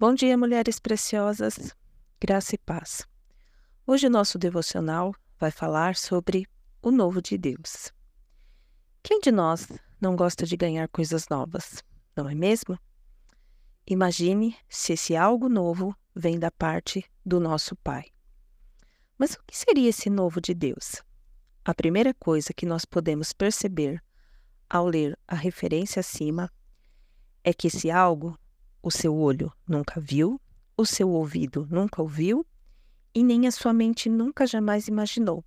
Bom dia, mulheres preciosas, graça e paz. Hoje o nosso devocional vai falar sobre o novo de Deus. Quem de nós não gosta de ganhar coisas novas, não é mesmo? Imagine se esse algo novo vem da parte do nosso Pai. Mas o que seria esse novo de Deus? A primeira coisa que nós podemos perceber ao ler a referência acima é que esse algo o seu olho nunca viu, o seu ouvido nunca ouviu e nem a sua mente nunca jamais imaginou.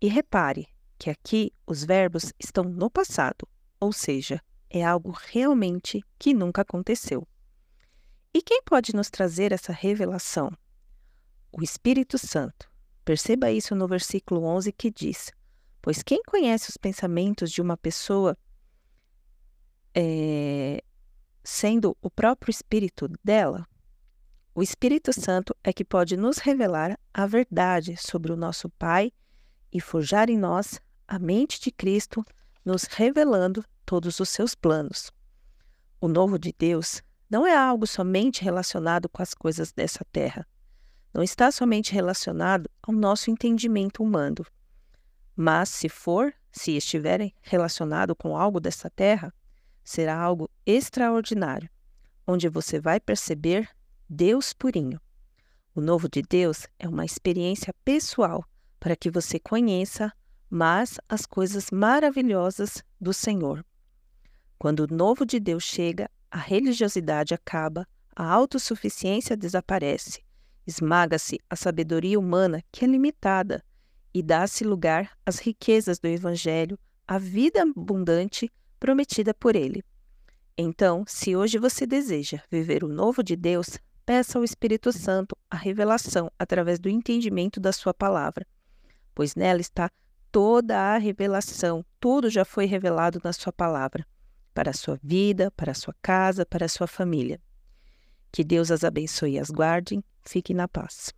E repare que aqui os verbos estão no passado, ou seja, é algo realmente que nunca aconteceu. E quem pode nos trazer essa revelação? O Espírito Santo. Perceba isso no versículo 11 que diz: Pois quem conhece os pensamentos de uma pessoa é, sendo o próprio Espírito dela, o Espírito Santo é que pode nos revelar a verdade sobre o nosso Pai e forjar em nós a mente de Cristo, nos revelando todos os seus planos. O novo de Deus não é algo somente relacionado com as coisas dessa terra. Não está somente relacionado ao nosso entendimento humano. Mas, se for, se estiver relacionado com algo dessa terra, será algo extraordinário, onde você vai perceber Deus purinho. O novo de Deus é uma experiência pessoal para que você conheça mais as coisas maravilhosas do Senhor. Quando o novo de Deus chega, a religiosidade acaba, a autossuficiência desaparece, esmaga-se a sabedoria humana que é limitada e dá-se lugar às riquezas do Evangelho, à vida abundante prometida por Ele. Então, se hoje você deseja viver o novo de Deus, peça ao Espírito Santo a revelação através do entendimento da Sua palavra, pois nela está toda a revelação, tudo já foi revelado na Sua palavra, para a sua vida, para a sua casa, para a sua família. Que Deus as abençoe e as guarde. Fique na paz.